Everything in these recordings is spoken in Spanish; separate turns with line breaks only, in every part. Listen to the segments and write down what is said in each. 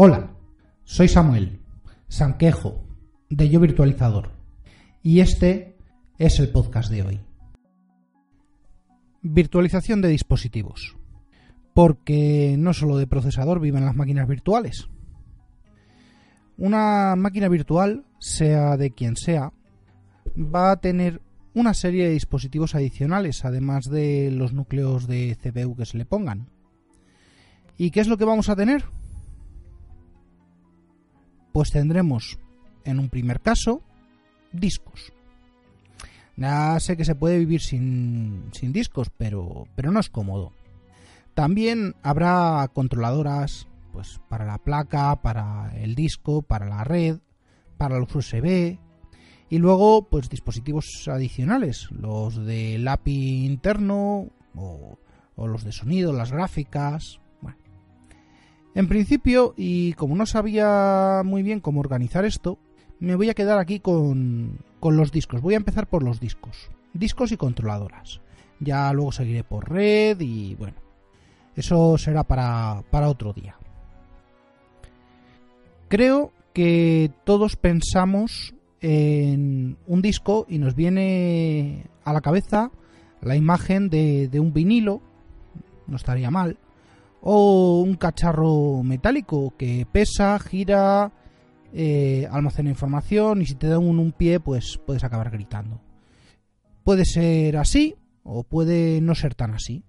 Hola, soy Samuel, Sanquejo, de Yo Virtualizador, y este es el podcast de hoy. Virtualización de dispositivos. Porque no solo de procesador viven las máquinas virtuales. Una máquina virtual, sea de quien sea, va a tener una serie de dispositivos adicionales, además de los núcleos de CPU que se le pongan. ¿Y qué es lo que vamos a tener? Pues tendremos, en un primer caso, discos. Ya sé que se puede vivir sin, sin discos, pero, pero no es cómodo. También habrá controladoras pues, para la placa, para el disco, para la red, para los USB, y luego, pues dispositivos adicionales, los del API interno o, los de sonido, las gráficas. En principio, y como no sabía muy bien cómo organizar esto, me voy a quedar aquí con, con los discos. Voy a empezar por los discos. Discos y controladoras. Ya luego seguiré por red y bueno. Eso será para, para otro día. Creo que todos pensamos en un disco y nos viene a la cabeza la imagen de, un vinilo, no estaría mal, o un cacharro metálico que pesa, gira, eh, almacena información y si te da un, un pie pues puedes acabar gritando. Puede ser así o puede no ser tan así.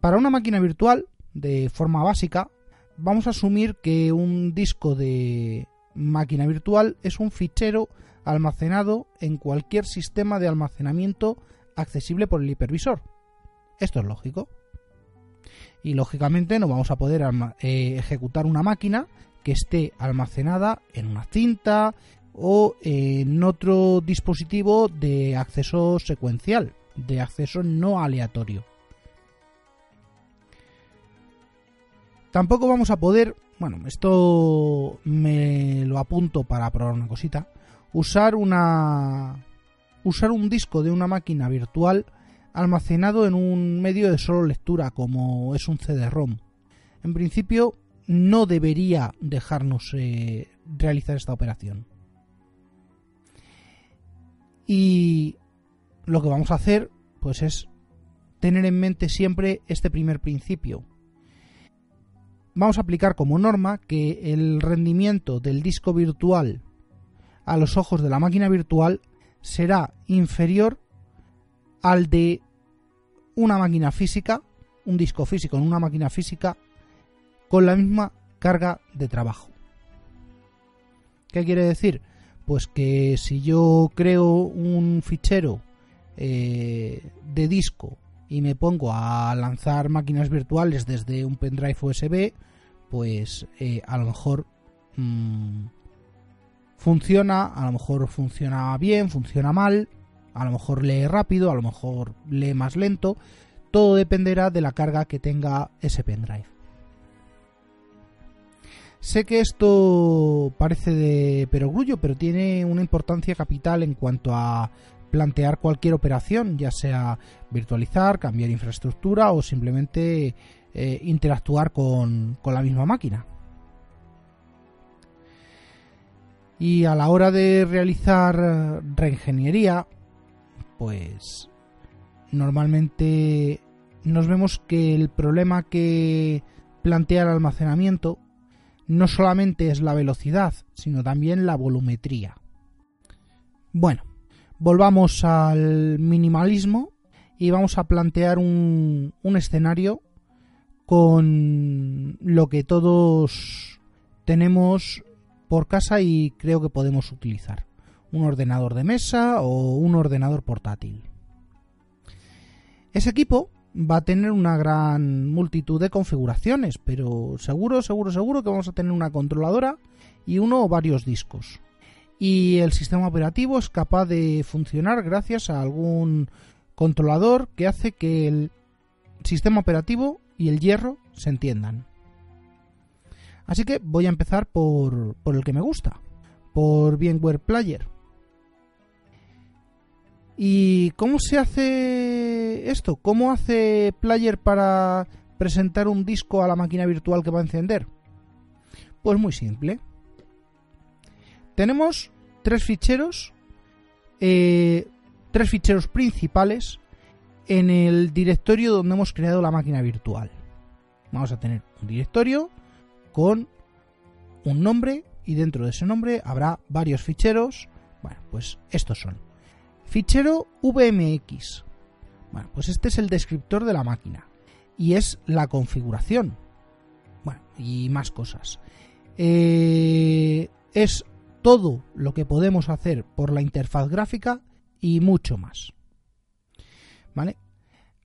Para una máquina virtual, de forma básica, vamos a asumir que un disco de máquina virtual es un fichero almacenado en cualquier sistema de almacenamiento accesible por el hipervisor. Esto es lógico. Y lógicamente no vamos a poder eh, ejecutar una máquina que esté almacenada en una cinta o en otro dispositivo de acceso secuencial, de acceso no aleatorio. Tampoco vamos a poder bueno, esto me lo apunto para probar una cosita. Usar una usar un disco de una máquina virtual almacenado en un medio de solo lectura como es un CD-ROM. En principio no debería dejarnos eh, realizar esta operación. Y lo que vamos a hacer pues es tener en mente siempre este primer principio vamos a aplicar como norma que el rendimiento del disco virtual a los ojos de la máquina virtual será inferior al de una máquina física, un disco físico en una máquina física con la misma carga de trabajo. ¿Qué quiere decir? Pues que si yo creo un fichero eh, de disco y me pongo a lanzar máquinas virtuales desde un pendrive USB, pues eh, a lo mejor mm, funciona, a lo mejor funciona bien, funciona mal, a lo mejor lee rápido, a lo mejor lee más lento, todo dependerá de la carga que tenga ese pendrive. Sé que esto parece de perogrullo, pero tiene una importancia capital en cuanto a plantear cualquier operación, ya sea virtualizar, cambiar infraestructura o simplemente eh, interactuar con, con la misma máquina. Y a la hora de realizar reingeniería, pues normalmente nos vemos que el problema que plantea el almacenamiento no solamente es la velocidad, sino también la volumetría. Bueno, volvamos al minimalismo y vamos a plantear un, escenario con lo que todos tenemos por casa y creo que podemos utilizar. Un ordenador de mesa o un ordenador portátil. Ese equipo va a tener una gran multitud de configuraciones, pero seguro, seguro, seguro que vamos a tener una controladora y uno o varios discos y el sistema operativo es capaz de funcionar gracias a algún controlador que hace que el sistema operativo y el hierro se entiendan. Así que voy a empezar por, por el que me gusta, por VMware Player. ¿Y cómo se hace esto? ¿Cómo hace Player para presentar un disco a la máquina virtual que va a encender? Pues muy simple. Tenemos tres ficheros, eh, tres ficheros principales en el directorio donde hemos creado la máquina virtual. Vamos a tener un directorio con un nombre y dentro de ese nombre habrá varios ficheros. Bueno, pues estos son. Fichero VMX. Bueno, pues este es el descriptor de la máquina y es la configuración. Bueno, y más cosas. Eh, es todo lo que podemos hacer por la interfaz gráfica y mucho más. ¿Vale?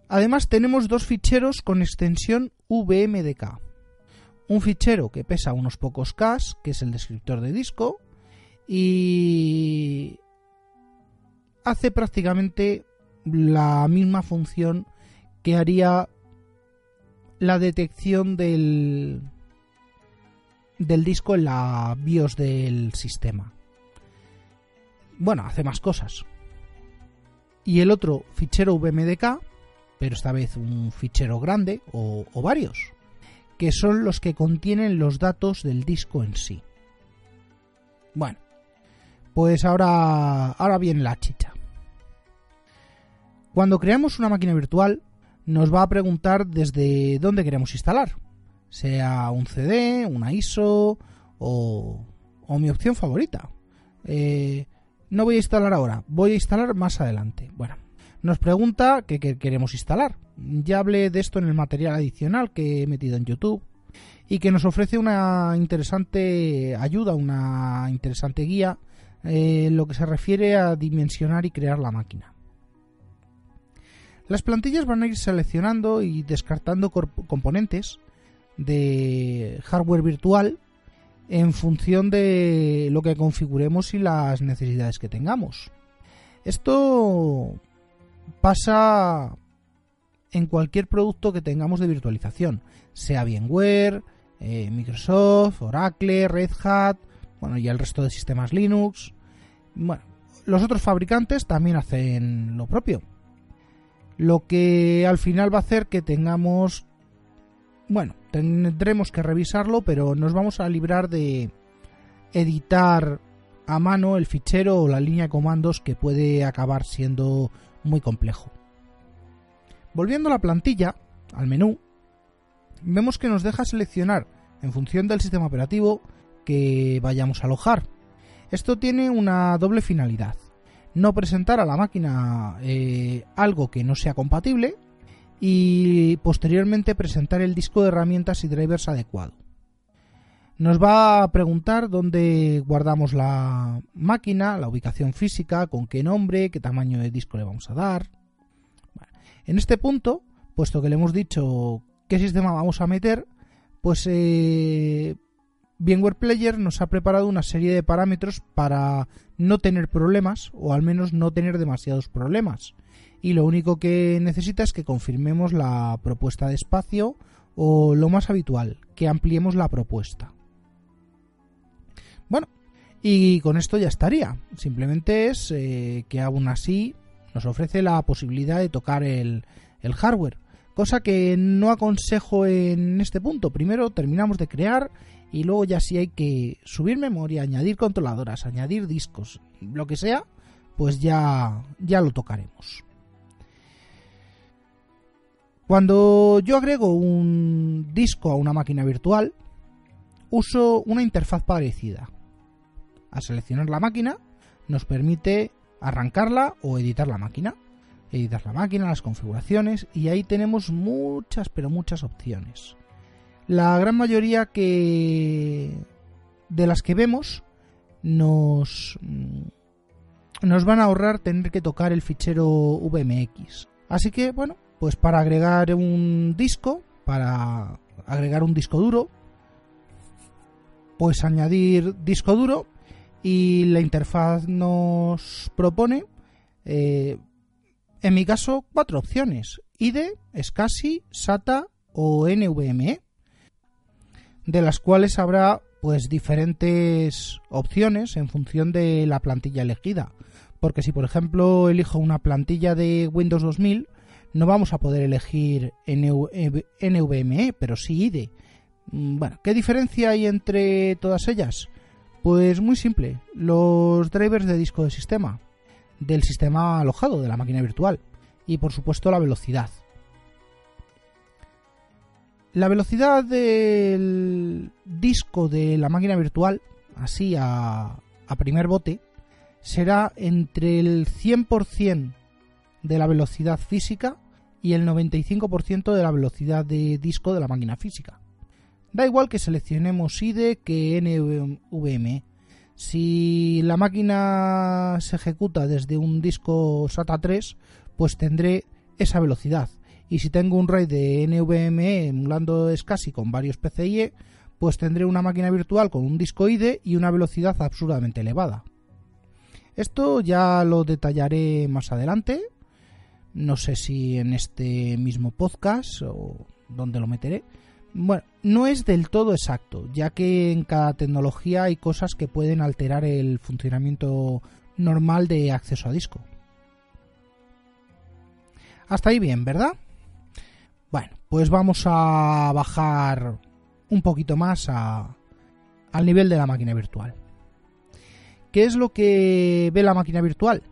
Además tenemos dos ficheros con extensión VMDK. Un fichero que pesa unos pocos K, que es el descriptor de disco, y hace prácticamente la misma función que haría la detección del, del disco en la BIOS del sistema. Bueno, hace más cosas. Y el otro fichero VMDK, pero esta vez un fichero grande o, o varios, que son los que contienen los datos del disco en sí. Bueno, pues ahora, ahora viene la chicha. Cuando creamos una máquina virtual, nos va a preguntar desde dónde queremos instalar, sea un CD, una ISO o, mi opción favorita. Eh, no voy a instalar ahora, voy a instalar más adelante. Bueno, nos pregunta qué, queremos instalar. Ya hablé de esto en el material adicional que he metido en YouTube y que nos ofrece una interesante ayuda, una interesante guía eh, lo que se refiere a dimensionar y crear la máquina. Las plantillas van a ir seleccionando y descartando componentes de hardware virtual en función de lo que configuremos y las necesidades que tengamos. Esto pasa en cualquier producto que tengamos de virtualización, sea VMware, eh, Microsoft, Oracle, Red Hat, bueno, y el resto de sistemas Linux. Bueno, los otros fabricantes también hacen lo propio lo que al final va a hacer que tengamos bueno, tendremos que revisarlo, pero nos vamos a librar de editar a mano el fichero o la línea de comandos que puede acabar siendo muy complejo. Volviendo a la plantilla, al menú, vemos que nos deja seleccionar en función del sistema operativo que vayamos a alojar. Esto tiene una doble finalidad no presentar a la máquina eh, algo que no sea compatible y posteriormente presentar el disco de herramientas y drivers adecuado. Nos va a preguntar dónde guardamos la máquina, la ubicación física, con qué nombre, qué tamaño de disco le vamos a dar. en este punto, puesto que le hemos dicho qué sistema vamos a meter, pues eh, VMware Player nos ha preparado una serie de parámetros para no tener problemas o al menos no tener demasiados problemas. Y lo único que necesita es que confirmemos la propuesta de espacio o lo más habitual, que ampliemos la propuesta. Bueno, y con esto ya estaría. Simplemente es eh, que aún así nos ofrece la posibilidad de tocar el, el hardware. Cosa que no aconsejo en este punto. Primero terminamos de crear y luego ya si hay que subir memoria, añadir controladoras, añadir discos, lo que sea, pues ya, ya lo tocaremos. Cuando yo agrego un disco a una máquina virtual, uso una interfaz parecida. Al seleccionar la máquina, nos permite arrancarla o editar la máquina. Editar la máquina, las configuraciones, y ahí tenemos muchas, pero muchas opciones. La gran mayoría que de las que vemos nos nos van a ahorrar tener que tocar el fichero VMX. Así que bueno, pues para agregar un disco, para agregar un disco duro, pues añadir disco duro y la interfaz nos propone, eh, en mi caso, cuatro opciones: IDE, SCSI, SATA o NVMe de las cuales habrá pues diferentes opciones en función de la plantilla elegida. Porque si por ejemplo elijo una plantilla de Windows 2000, no vamos a poder elegir NVMe, pero sí IDE. Mm, bueno, ¿qué diferencia hay entre todas ellas? Pues muy simple, los drivers de disco de sistema, del sistema alojado, de la máquina virtual, y por supuesto la velocidad. La velocidad del disco de la máquina virtual, así a, primer bote, será entre el 100% de la velocidad física y el 95% de la velocidad de disco de la máquina física. Da igual que seleccionemos IDE que NVMe. Si la máquina se ejecuta desde un disco SATA 3, pues tendré esa velocidad. Y si tengo un RAID de NVMe emulando SCSI con varios PCIe, pues tendré una máquina virtual con un disco IDE y una velocidad absurdamente elevada. Esto ya lo detallaré más adelante. No sé si en este mismo podcast o donde lo meteré. Bueno, no es del todo exacto, ya que en cada tecnología hay cosas que pueden alterar el funcionamiento normal de acceso a disco. Hasta ahí bien, ¿verdad? Bueno, pues vamos a bajar un poquito más a, al nivel de la máquina virtual. ¿Qué es lo que ve la máquina virtual?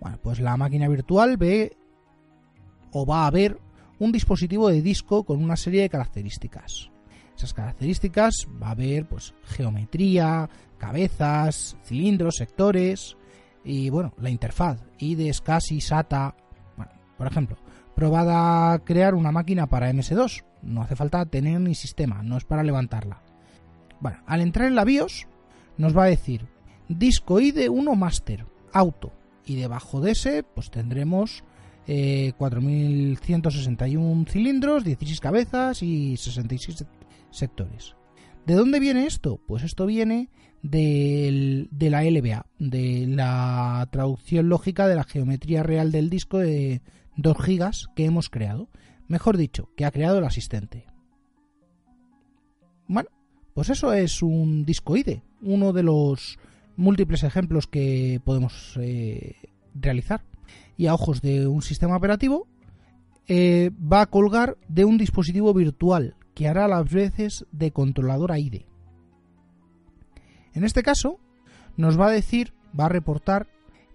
Bueno, pues la máquina virtual ve o va a ver un dispositivo de disco con una serie de características. Esas características va a haber pues geometría, cabezas, cilindros, sectores y bueno, la interfaz IDE, SCSI, SATA. Bueno, por ejemplo, probada a crear una máquina para MS2. No hace falta tener ni sistema, no es para levantarla. Bueno, al entrar en la BIOS nos va a decir disco IDE 1 Master, auto. Y debajo de ese pues tendremos 4.161 eh, cilindros, 16 cabezas y 66 sectores. ¿De dónde viene esto? Pues esto viene de la LBA, de la traducción lógica de la geometría real del disco de 2 gigas que hemos creado. Mejor dicho, que ha creado el asistente. Bueno, pues eso es un disco IDE, uno de los múltiples ejemplos que podemos eh, realizar y a ojos de un sistema operativo, eh, va a colgar de un dispositivo virtual que hará las veces de controlador AIDE. En este caso, nos va a decir, va a reportar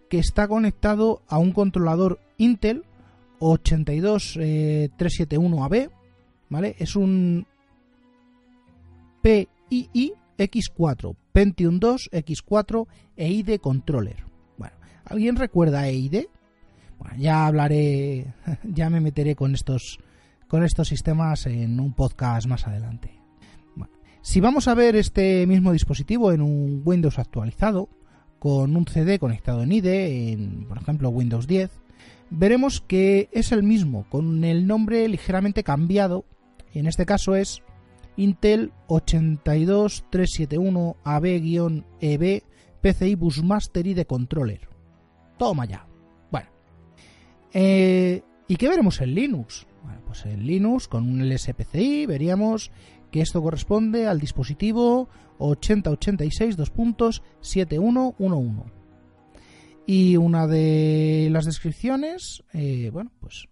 que está conectado a un controlador Intel 82371AB, eh, ¿vale? Es un PII X4, Pentium 2 X4 EIDE Controller. Bueno, ¿alguien recuerda EIDE? ya hablaré, ya me meteré con estos, con estos sistemas en un podcast más adelante. si vamos a ver este mismo dispositivo en un Windows actualizado, con un CD conectado en IDE, en, por ejemplo Windows 10, veremos que es el mismo, con el nombre ligeramente cambiado, y en este caso es Intel 82371 AB-EB PCI Busmaster IDE Controller. Toma ya. Eh, ¿Y qué veremos en Linux? Bueno, pues en Linux con un LSPCI veríamos que esto corresponde al dispositivo 8086.2.7111. Y una de las descripciones, eh, bueno, pues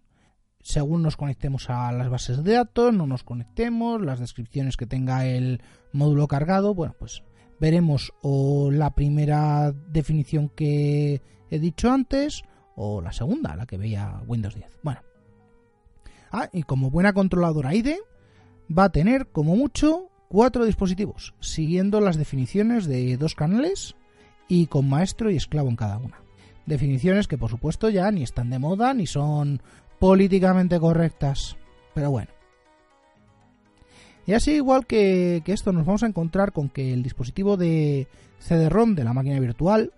según nos conectemos a las bases de datos, no nos conectemos, las descripciones que tenga el módulo cargado, bueno, pues veremos o la primera definición que he dicho antes o la segunda, la que veía Windows 10. Bueno. Ah, y como buena controladora IDE, va a tener como mucho cuatro dispositivos, siguiendo las definiciones de dos canales y con maestro y esclavo en cada una. Definiciones que por supuesto ya ni están de moda ni son políticamente correctas. Pero bueno. Y así igual que, que esto nos vamos a encontrar con que el dispositivo de CD-ROM de la máquina virtual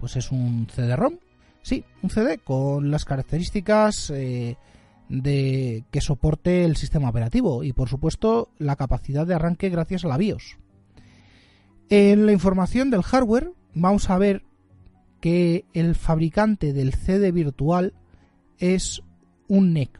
pues es un CD-ROM Sí, un CD con las características eh, de que soporte el sistema operativo y por supuesto la capacidad de arranque gracias a la BIOS. En la información del hardware vamos a ver que el fabricante del CD virtual es un NEC.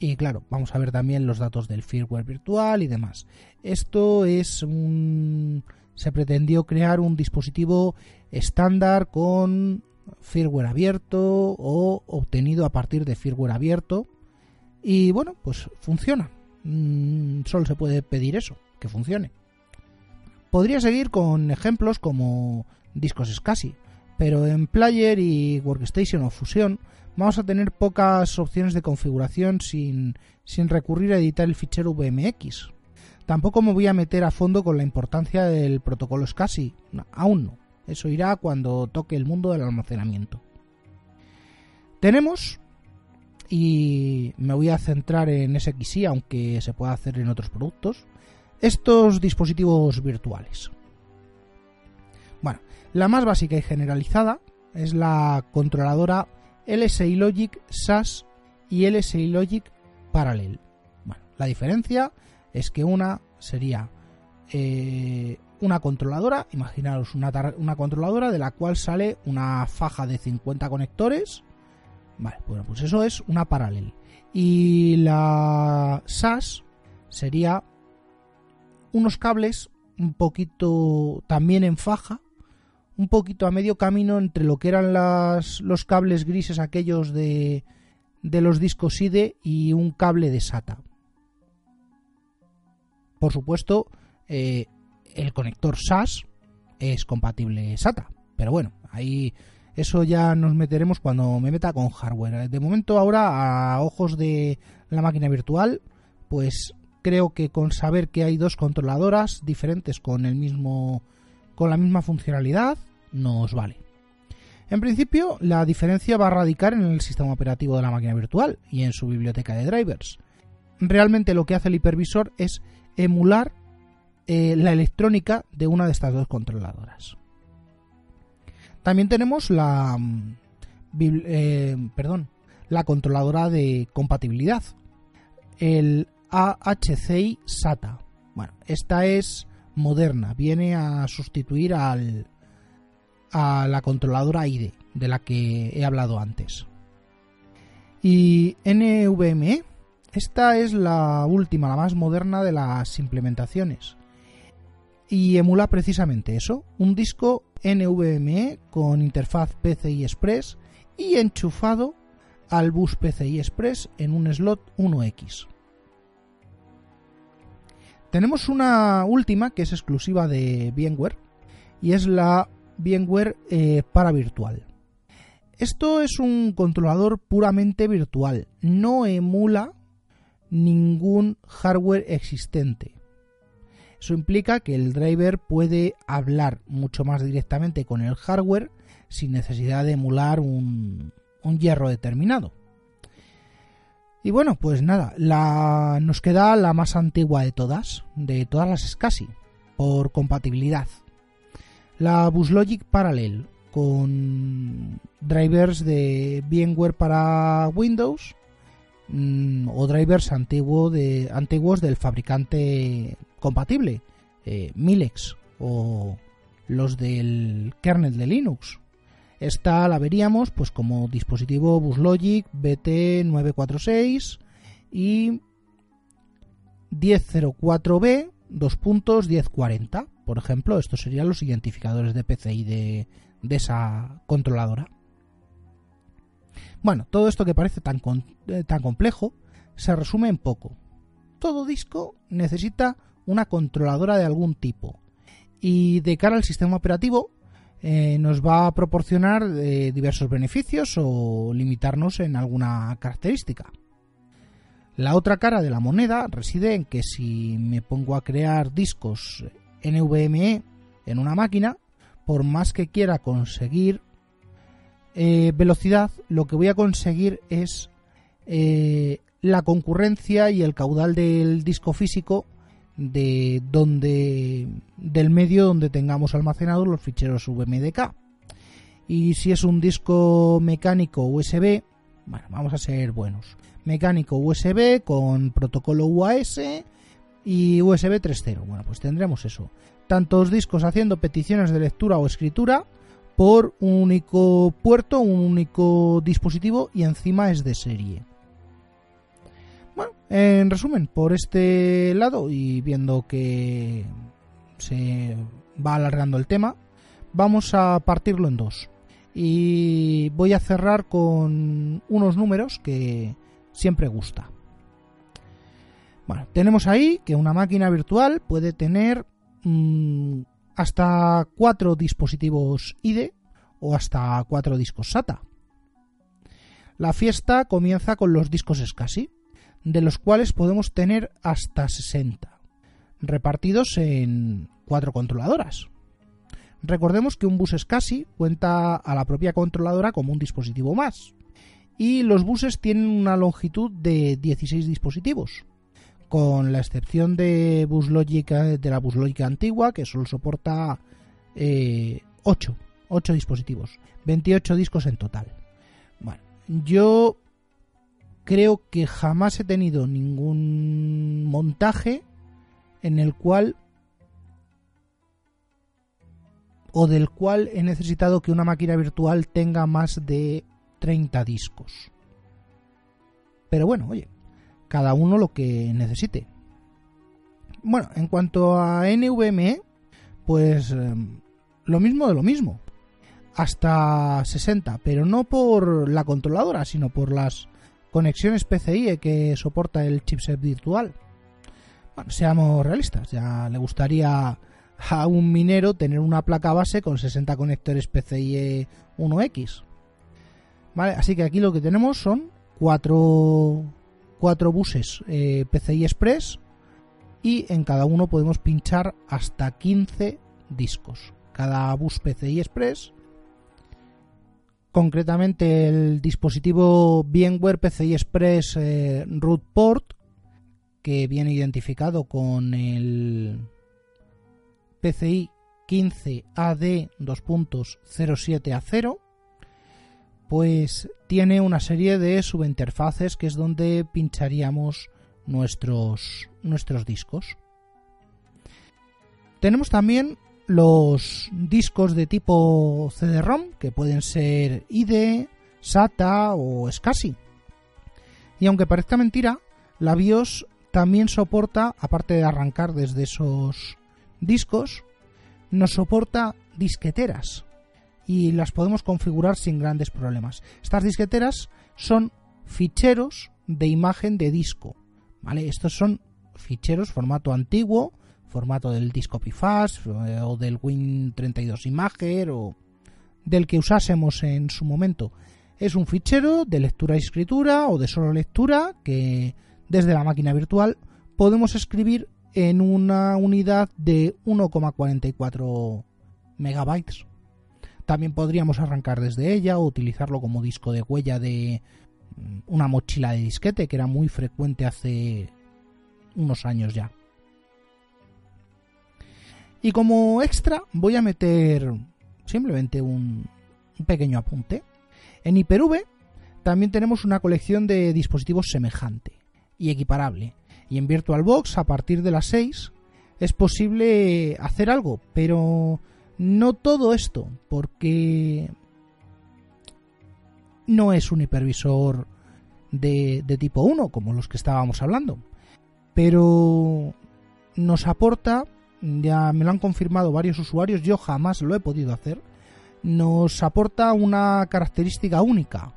Y claro, vamos a ver también los datos del firmware virtual y demás. Esto es un se pretendió crear un dispositivo estándar con firmware abierto o obtenido a partir de firmware abierto y bueno, pues funciona. mm, solo se puede pedir eso, que funcione. Podría seguir con ejemplos como discos SCSI, pero en Player y Workstation o Fusion vamos a tener pocas opciones de configuración sin, sin recurrir a editar el fichero VMX. Tampoco me voy a meter a fondo con la importancia del protocolo SCSI, aún no. Eso irá cuando toque el mundo del almacenamiento. Tenemos, y me voy a centrar en SXI, aunque se pueda hacer en otros productos, estos dispositivos virtuales. Bueno, la más básica y generalizada es la controladora LSI Logic SAS y LSI Logic Parallel. Bueno, la diferencia es que una sería eh, una controladora, imaginaros una, una, controladora de la cual sale una faja de 50 conectores. Vale, bueno, pues eso es una Parallel. Y la SAS sería unos cables un poquito también en faja, un poquito a medio camino entre lo que eran los cables grises aquellos de, de los discos IDE y un cable de SATA. Por supuesto, eh, el conector SAS es compatible SATA, pero bueno, ahí eso ya nos meteremos cuando me meta con hardware. De momento ahora a ojos de la máquina virtual, pues creo que con saber que hay dos controladoras diferentes con el mismo con la misma funcionalidad nos vale. En principio, la diferencia va a radicar en el sistema operativo de la máquina virtual y en su biblioteca de drivers. Realmente lo que hace el hipervisor es emular eh, la electrónica de una de estas dos controladoras. También tenemos la, mm, eh, perdón, la controladora de compatibilidad, el AHCI SATA. Bueno, esta es moderna, viene a sustituir al, a la controladora IDE de la que he hablado antes. Y NVMe, esta es la última, la más moderna de las implementaciones. Y emula precisamente eso, un disco NVMe con interfaz PCI Express y enchufado al bus PCI Express en un slot 1X. Tenemos una última que es exclusiva de VMware y es la VMware eh, para virtual. Esto es un controlador puramente virtual, no emula ningún hardware existente. Eso implica que el driver puede hablar mucho más directamente con el hardware sin necesidad de emular un hierro determinado. Y bueno, pues nada, la, nos queda la más antigua de todas, de todas las SCSI, por compatibilidad. La BusLogic Parallel, con drivers de VMware para Windows mm, o drivers antiguos del fabricante compatible, eh, Milex o los del kernel de Linux. Esta la veríamos pues como dispositivo BusLogic BT946 y 1004B 2.1040. Por ejemplo, estos serían los identificadores de PCI de, esa controladora. Bueno, todo esto que parece tan, eh, tan complejo se resume en poco. Todo disco necesita una controladora de algún tipo. Y de cara al sistema operativo, eh, nos va a proporcionar eh, diversos beneficios o limitarnos en alguna característica. La otra cara de la moneda reside en que si me pongo a crear discos NVMe en una máquina, por más que quiera conseguir eh, velocidad, lo que voy a conseguir es la concurrencia y el caudal del disco físico de donde del medio donde tengamos almacenados los ficheros VMDK. Y si es un disco mecánico USB, bueno, vamos a ser buenos. Mecánico USB con protocolo UAS y USB 3.0. Bueno, pues tendremos eso. Tantos discos haciendo peticiones de lectura o escritura por un único puerto, un único dispositivo y encima es de serie. Bueno, en resumen, por este lado y viendo que se va alargando el tema, vamos a partirlo en dos. Y voy a cerrar con unos números que siempre gusta. Tenemos ahí que una máquina virtual puede tener mm, hasta cuatro dispositivos IDE o hasta cuatro discos SATA. La fiesta comienza con los discos SCSI, de los cuales podemos tener hasta 60, repartidos en cuatro controladoras. Recordemos que un bus SCSI cuenta a la propia controladora como un dispositivo más, y los buses tienen una longitud de 16 dispositivos, con la excepción de, bus de la BusLogic antigua, que solo soporta 8, eh, 8 dispositivos, 28 discos en total. Bueno, yo creo que jamás he tenido ningún montaje en el cual o del cual he necesitado que una máquina virtual tenga más de 30 discos. Pero bueno, oye, cada uno lo que necesite. Bueno, en cuanto a NVMe, pues em, lo mismo de lo mismo. Hasta 60, pero no por la controladora, sino por las conexiones PCIe que soporta el chipset virtual. Bueno, seamos realistas, ya le gustaría a un minero tener una placa base con 60 conectores PCIe 1X. Vale, así que aquí lo que tenemos son cuatro cuatro buses eh, PCI Express y en cada uno podemos pinchar hasta 15 discos. Cada bus PCI Express, concretamente el dispositivo VMware PCI Express eh, Root Port, que viene identificado con el PCI 15 AD 2.07A0 pues tiene una serie de subinterfaces que es donde pincharíamos nuestros, nuestros discos. Tenemos también los discos de tipo CD-ROM, que pueden ser IDE, SATA o SCSI. Y aunque parezca mentira, la BIOS también soporta, aparte de arrancar desde esos discos, nos soporta disqueteras y las podemos configurar sin grandes problemas. Estas disqueteras son ficheros de imagen de disco, ¿vale? Estos son ficheros formato antiguo, formato del disco Pifast eh, o del Win32 Imager o del que usásemos en su momento. Es un fichero de lectura y escritura o de solo lectura que desde la máquina virtual podemos escribir en una unidad de 1,44 megabytes también podríamos arrancar desde ella o utilizarlo como disco de huella de mm, una mochila de disquete que era muy frecuente hace unos años ya. Y como extra voy a meter simplemente un, pequeño apunte. En Hyper-V también tenemos una colección de dispositivos semejante y equiparable. Y en VirtualBox a partir de las 6 es posible hacer algo, pero no todo esto, porque no es un hipervisor de, tipo 1, como los que estábamos hablando. Pero nos aporta, ya me lo han confirmado varios usuarios, yo jamás lo he podido hacer, nos aporta una característica única.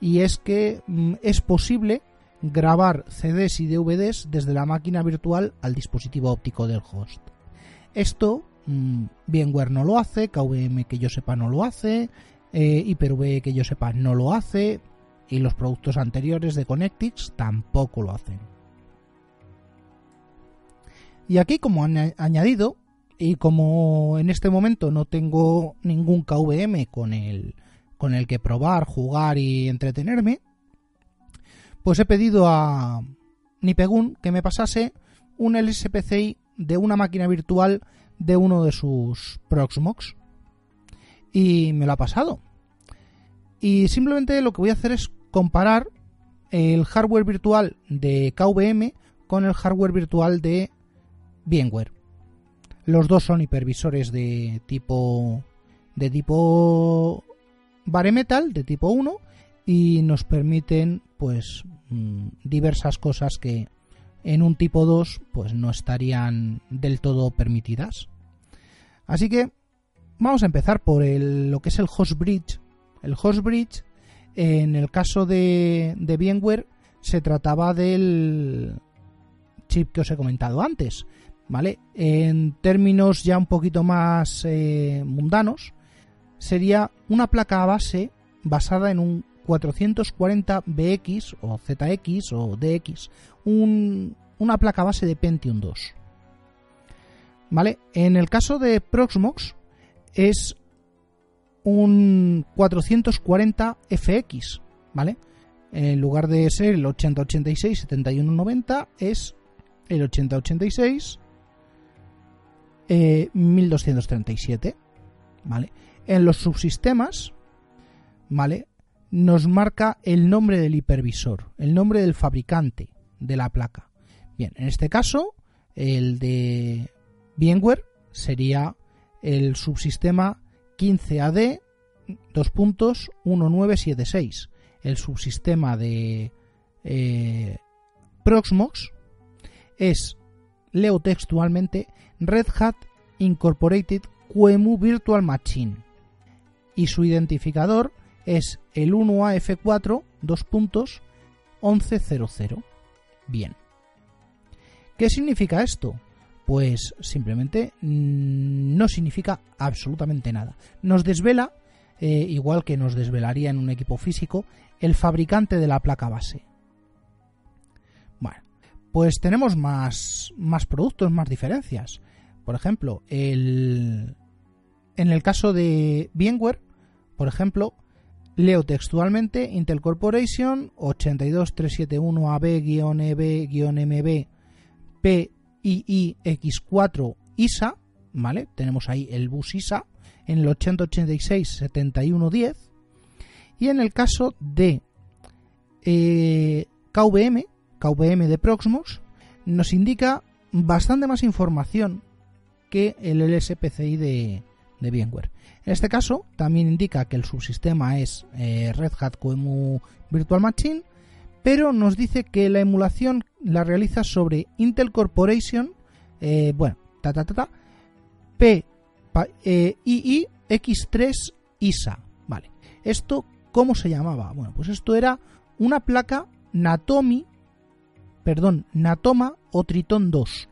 Y es que mm, es posible grabar CDs y DVDs desde la máquina virtual al dispositivo óptico del host. Esto VMware no lo hace, KVM que yo sepa no lo hace, eh, Hyper-V que yo sepa no lo hace, y los productos anteriores de Connectix tampoco lo hacen. Y aquí como han añadido, y como en este momento no tengo ningún KVM con el, con el que probar, jugar y entretenerme, pues he pedido a Nipegun que me pasase un LSPCI de una máquina virtual de uno de sus Proxmox y me lo ha pasado. Y simplemente lo que voy a hacer es comparar el hardware virtual de KVM con el hardware virtual de VMware. Los dos son hipervisores de tipo de tipo bare metal de tipo 1 y nos permiten pues mm, diversas cosas que en un tipo 2 pues no estarían del todo permitidas. Así que vamos a empezar por lo que es el host bridge. El host bridge, en el caso de, de VMware, se trataba del, chip que os he comentado antes. ¿Vale? En términos ya un poquito más eh, mundanos, sería una placa base basada en un 440BX o ZX o DX, una placa base de Pentium 2. ¿Vale? En el caso de Proxmox es un 440FX, ¿vale? En lugar de ser el 8086 7190 es el 8086 1237, ¿vale? En los subsistemas, ¿vale? Nos marca el nombre del hipervisor, el nombre del fabricante de la placa. Bien, en este caso, el de VMware sería el subsistema 15AD 2.1976. El subsistema de eh, Proxmox es, leo textualmente, Red Hat Incorporated QEMU Virtual Machine. Y su identificador es el 1AF4 2.1100. Bien. ¿Qué significa esto? Pues simplemente mm, no significa absolutamente nada. Nos desvela, eh, igual que nos desvelaría en un equipo físico, el fabricante de la placa base. Bueno, pues tenemos más, más productos, más diferencias. Por ejemplo, el, en el caso de VMware, por ejemplo, leo textualmente Intel Corporation 82371AB-EB-MB P IIX4 ISA, ¿vale? Tenemos ahí el bus ISA en el 8086 7110 y en el caso de eh, KVM, KVM de Proxmox, nos indica bastante más información que el LSPCI de, de VMware. En este caso, también indica que el subsistema es eh, Red Hat QEMU Virtual Machine pero nos dice que la emulación la realiza sobre Intel Corporation, eh, bueno, ta ta ta ta, P, eh, X3 ISA, vale. Esto, ¿cómo se llamaba? Bueno, pues esto era una placa Natomi, perdón, Natoma o Triton 2,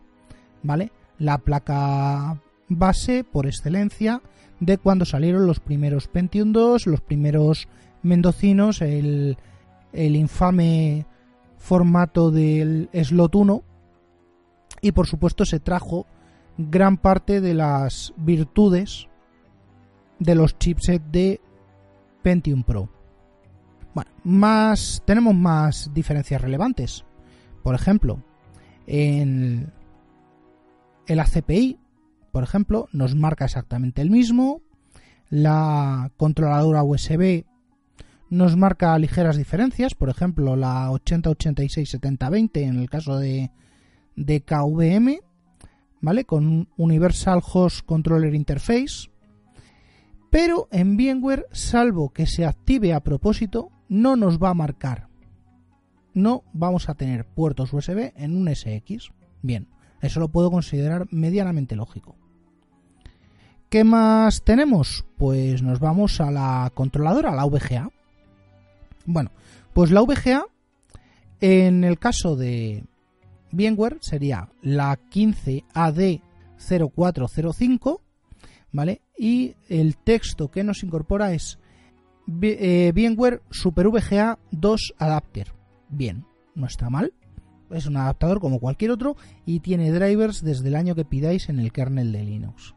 ¿vale? La placa base por excelencia de cuando salieron los primeros Pentium 2, los primeros mendocinos, el infame formato del slot 1 y por supuesto se trajo gran parte de las virtudes de los chipsets de Pentium Pro. Bueno, más tenemos más diferencias relevantes. Por ejemplo, en el ACPI, por ejemplo, nos marca exactamente el mismo. La controladora USB nos marca ligeras diferencias, por ejemplo la 8086-7020 en el caso de, de KVM, ¿vale? Con Universal Host Controller Interface. Pero en VMware, salvo que se active a propósito, no nos va a marcar. No vamos a tener puertos USB en un SX. Bien, eso lo puedo considerar medianamente lógico. ¿Qué más tenemos? Pues nos vamos a la controladora, la VGA. Bueno, pues la VGA, en el caso de VMware, sería la 15AD0405, ¿vale? Y el texto que nos incorpora es eh, VMware Super VGA 2 Adapter. Bien, no está mal. Es un adaptador como cualquier otro y tiene drivers desde el año que pidáis en el kernel de Linux.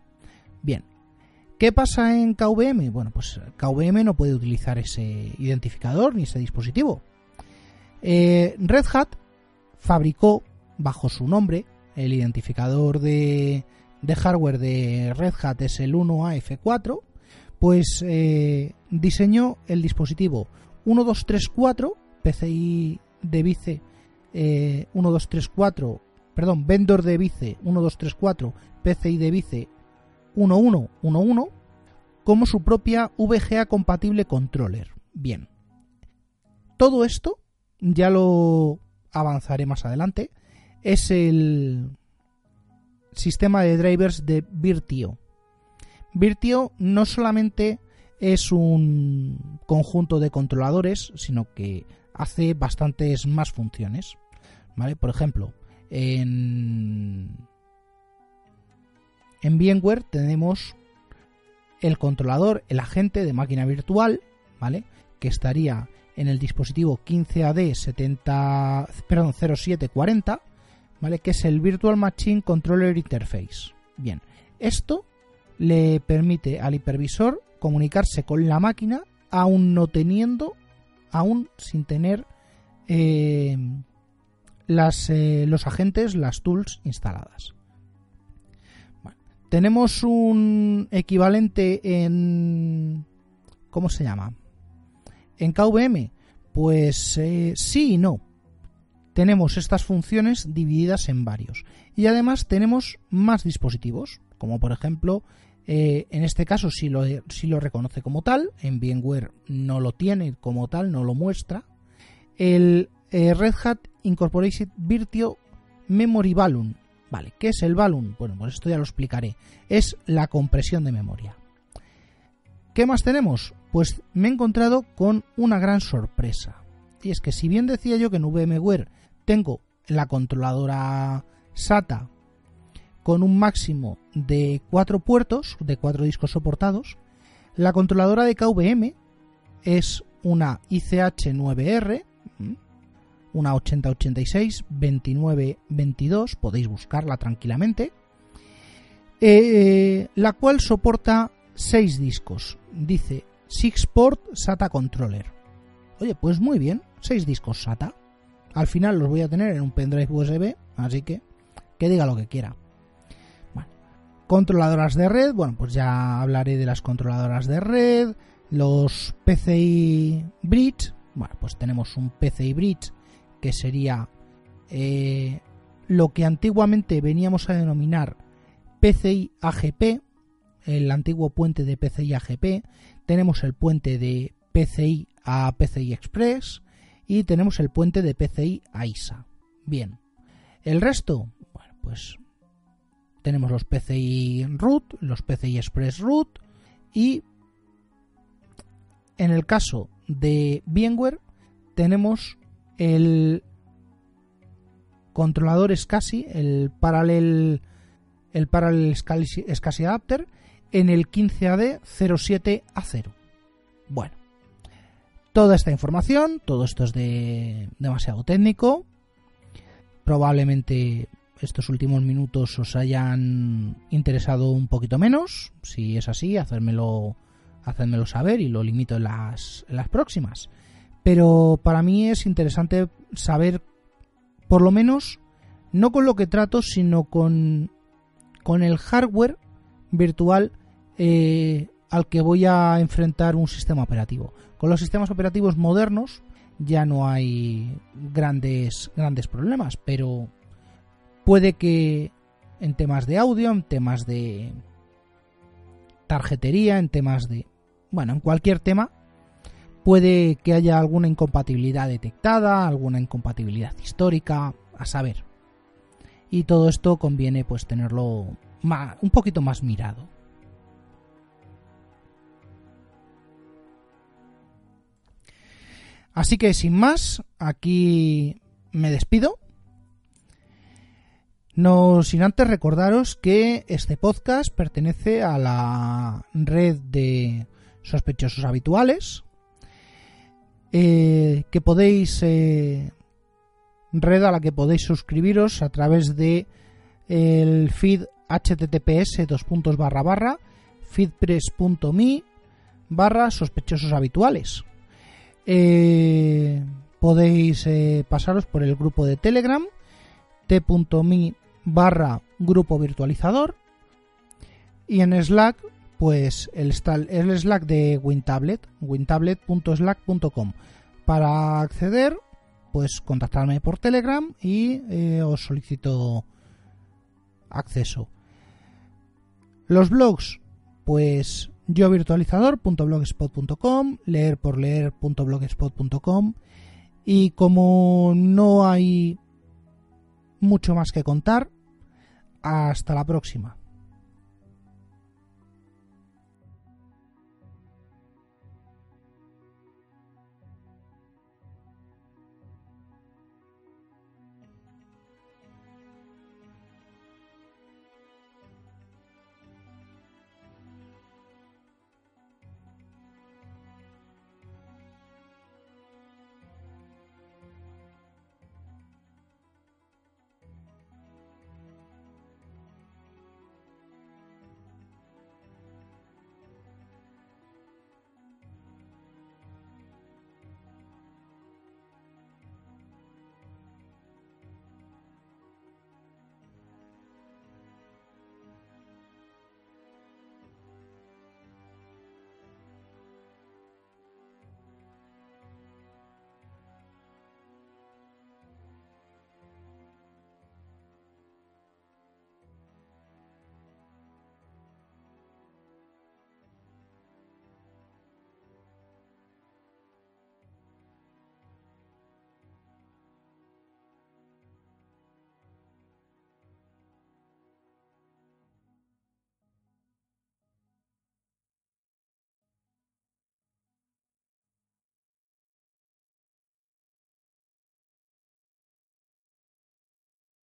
Bien, ¿Qué pasa en KVM? Bueno, pues KVM no puede utilizar ese identificador ni ese dispositivo. Eh, Red Hat fabricó bajo su nombre el identificador de, hardware de Red Hat es el 1AF4, pues eh, diseñó el dispositivo 1234 PCI de Vice 1234, perdón, vendor de Vice 1234 PCI de Vice 1111 como su propia VGA compatible controller. Bien. Todo esto, ya lo avanzaré más adelante, es el sistema de drivers de Virtio. Virtio no solamente es un conjunto de controladores, sino que hace bastantes más funciones. ¿vale? Por ejemplo, en, en VMware tenemos el controlador, el agente de máquina virtual, ¿vale? Que estaría en el dispositivo 15AD 70, perdón, 0740, ¿vale? Que es el Virtual Machine Controller Interface. Bien, esto le permite al hipervisor comunicarse con la máquina aún no teniendo, aún sin tener eh, eh, los agentes, las tools instaladas. Tenemos un equivalente en... ¿Cómo se llama? En KVM. Pues eh, sí y no. Tenemos estas funciones divididas en varios. Y además tenemos más dispositivos, como por ejemplo eh, en este caso sí lo, lo reconoce como tal, en VMware no lo tiene como tal, no lo muestra. El eh, Red Hat Incorporated Virtual Memory Balloon. Vale, ¿qué es el balloon? Bueno, pues esto ya lo explicaré. Es la compresión de memoria. ¿Qué más tenemos? Pues me he encontrado con una gran sorpresa. Y es que si bien decía yo que en VMware tengo la controladora SATA con un máximo de 4 puertos, de 4 discos soportados. La controladora de KVM es una ICH9R, una 8086 2922, podéis buscarla tranquilamente, eh, la cual soporta 6 discos. Dice 6 port SATA controller. Oye, pues muy bien, 6 discos SATA. Al final los voy a tener en un pendrive USB, así que que diga lo que quiera. Controladoras de red, bueno, pues ya hablaré de las controladoras de red, los PCI Bridge, bueno, pues tenemos un PCI Bridge que sería eh, lo que antiguamente veníamos a denominar PCI AGP, el antiguo puente de PCI AGP, tenemos el puente de PCI a PCI Express y tenemos el puente de PCI a ISA. Bien, el resto, bueno, pues tenemos los PCI root, los PCI Express root y en el caso de VMware tenemos el controlador SCSI, el Parallel el Parallel SCSI Adapter en el 15AD 07A0. Bueno, toda esta información, todo esto es de demasiado técnico. Probablemente estos últimos minutos os hayan interesado un poquito menos. Si es así, hacérmelo, saber y lo limito las, en las próximas. Pero para mí es interesante saber, por lo menos, no con lo que trato, sino con, con el hardware virtual eh, al que voy a enfrentar un sistema operativo. Con los sistemas operativos modernos ya no hay grandes, grandes problemas, pero Puede que en temas de audio, en temas de tarjetería, en temas de... Bueno, en cualquier tema, puede que haya alguna incompatibilidad detectada, alguna incompatibilidad histórica, a saber. Y todo esto conviene pues tenerlo un poquito más mirado. Así que sin más, aquí me despido. No sin antes recordaros que este podcast pertenece a la red de sospechosos habituales, eh, que podéis eh, red a la que podéis suscribiros a través de el feed https dos puntos barra barra feedpress.me barra sospechosos habituales. Eh, podéis pasaros por el grupo de Telegram t.me barra grupo virtualizador y en Slack pues el, el Slack de WinTablet, wintablet.slack.com. Para acceder, pues contactarme por Telegram y eh, os solicito acceso. Los blogs, pues yo virtualizador.blogspot.com, leer por y como no hay mucho más que contar. Hasta la próxima.